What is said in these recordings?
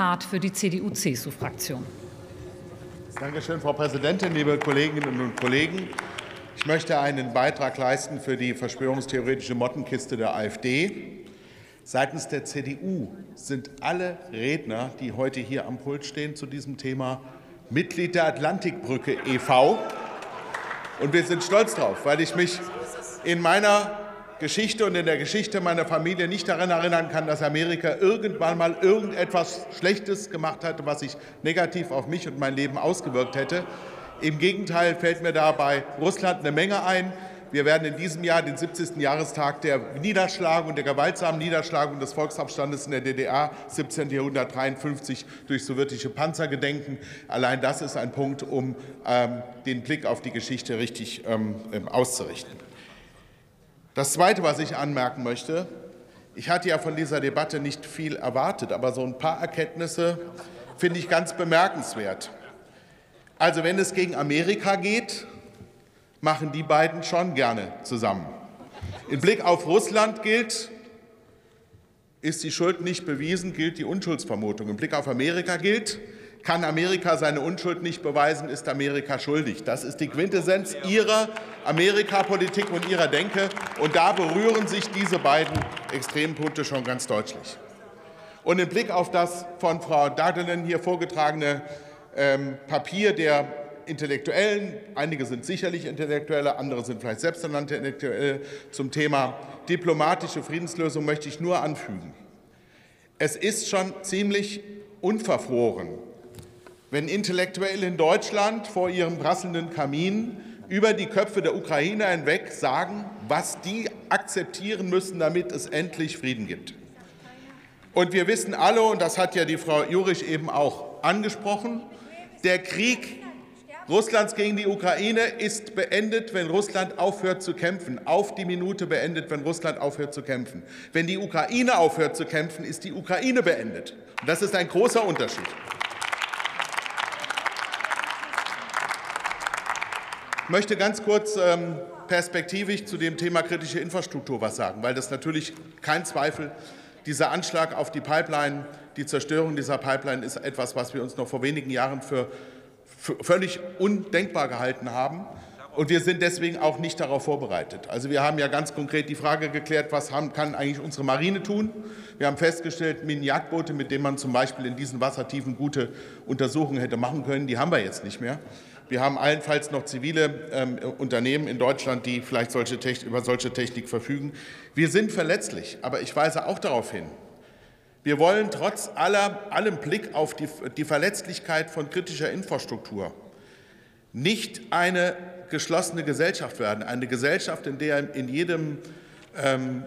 Hart für die CDU-CSU-Fraktion. Danke schön, Frau Präsidentin, liebe Kolleginnen und Kollegen. Ich möchte einen Beitrag leisten für die verschwörungstheoretische Mottenkiste der AfD. Seitens der CDU sind alle Redner, die heute hier am Pult stehen, zu diesem Thema Mitglied der Atlantikbrücke e.V. Und wir sind stolz darauf, weil ich mich in meiner Geschichte und in der Geschichte meiner Familie nicht daran erinnern kann, dass Amerika irgendwann mal irgendetwas Schlechtes gemacht hatte, was sich negativ auf mich und mein Leben ausgewirkt hätte. Im Gegenteil fällt mir da bei Russland eine Menge ein. Wir werden in diesem Jahr den 70. Jahrestag der Niederschlagung, der gewaltsamen Niederschlagung des Volksaufstandes in der DDR 1753 durch sowjetische Panzer gedenken. Allein das ist ein Punkt, um ähm, den Blick auf die Geschichte richtig ähm, ähm auszurichten. Das Zweite, was ich anmerken möchte, ich hatte ja von dieser Debatte nicht viel erwartet, aber so ein paar Erkenntnisse finde ich ganz bemerkenswert. Also wenn es gegen Amerika geht, machen die beiden schon gerne zusammen. Im Blick auf Russland gilt, ist die Schuld nicht bewiesen, gilt die Unschuldsvermutung. Im Blick auf Amerika gilt, kann Amerika seine Unschuld nicht beweisen, ist Amerika schuldig. Das ist die Quintessenz Ihrer Amerikapolitik und Ihrer Denke. Und da berühren sich diese beiden Extrempunkte schon ganz deutlich. Und im Blick auf das von Frau Dardelen hier vorgetragene ähm, Papier der Intellektuellen, einige sind sicherlich Intellektuelle, andere sind vielleicht selbsternannte Intellektuelle, zum Thema diplomatische Friedenslösung möchte ich nur anfügen. Es ist schon ziemlich unverfroren, wenn Intellektuelle in Deutschland vor ihrem prasselnden Kamin über die Köpfe der Ukrainer hinweg sagen, was die akzeptieren müssen, damit es endlich Frieden gibt. Und wir wissen alle, und das hat ja die Frau Jurich eben auch angesprochen, der Krieg Russlands gegen die Ukraine ist beendet, wenn Russland aufhört zu kämpfen. Auf die Minute beendet, wenn Russland aufhört zu kämpfen. Wenn die Ukraine aufhört zu kämpfen, ist die Ukraine beendet. Und das ist ein großer Unterschied. Möchte ganz kurz ähm, perspektivisch zu dem Thema kritische Infrastruktur was sagen, weil das natürlich kein Zweifel dieser Anschlag auf die Pipeline, die Zerstörung dieser Pipeline ist etwas, was wir uns noch vor wenigen Jahren für, völlig undenkbar gehalten haben. Und wir sind deswegen auch nicht darauf vorbereitet. Also wir haben ja ganz konkret die Frage geklärt, was haben, kann eigentlich unsere Marine tun. Wir haben festgestellt, Mini-Jagdboote, mit denen man zum Beispiel in diesen Wassertiefen gute Untersuchungen hätte machen können, die haben wir jetzt nicht mehr. Wir haben allenfalls noch zivile ähm, Unternehmen in Deutschland, die vielleicht solche über solche Technik verfügen. Wir sind verletzlich, aber ich weise auch darauf hin, wir wollen trotz aller, allem Blick auf die, die Verletzlichkeit von kritischer Infrastruktur nicht eine geschlossene Gesellschaft werden, eine Gesellschaft, in der in jedem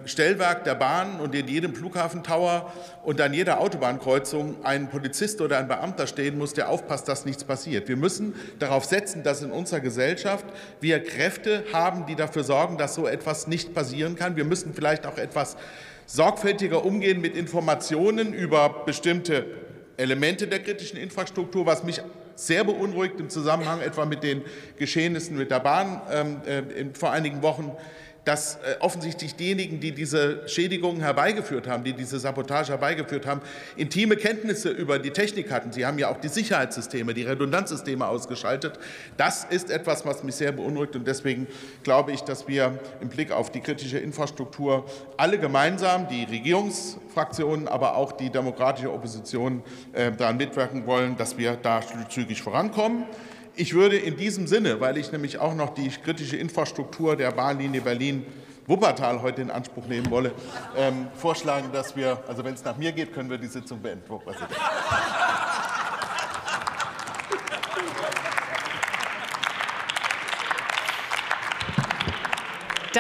Stellwerk der Bahn und in jedem Flughafentower und an jeder Autobahnkreuzung ein Polizist oder ein Beamter stehen muss, der aufpasst, dass nichts passiert. Wir müssen darauf setzen, dass in unserer Gesellschaft wir Kräfte haben, die dafür sorgen, dass so etwas nicht passieren kann. Wir müssen vielleicht auch etwas sorgfältiger umgehen mit Informationen über bestimmte Elemente der kritischen Infrastruktur, was mich sehr beunruhigt im Zusammenhang etwa mit den Geschehnissen mit der Bahn ähm, äh, vor einigen Wochen dass äh, offensichtlich diejenigen, die diese Schädigungen herbeigeführt haben, die diese Sabotage herbeigeführt haben, intime Kenntnisse über die Technik hatten. Sie haben ja auch die Sicherheitssysteme, die Redundanzsysteme ausgeschaltet. Das ist etwas, was mich sehr beunruhigt. Und deswegen glaube ich, dass wir im Blick auf die kritische Infrastruktur alle gemeinsam, die Regierungsfraktionen, aber auch die demokratische Opposition, äh, daran mitwirken wollen, dass wir da zügig vorankommen. Ich würde in diesem Sinne, weil ich nämlich auch noch die kritische Infrastruktur der Bahnlinie Berlin Wuppertal heute in Anspruch nehmen wolle, ähm, vorschlagen, dass wir, also wenn es nach mir geht, können wir die Sitzung beenden, Frau Präsidentin.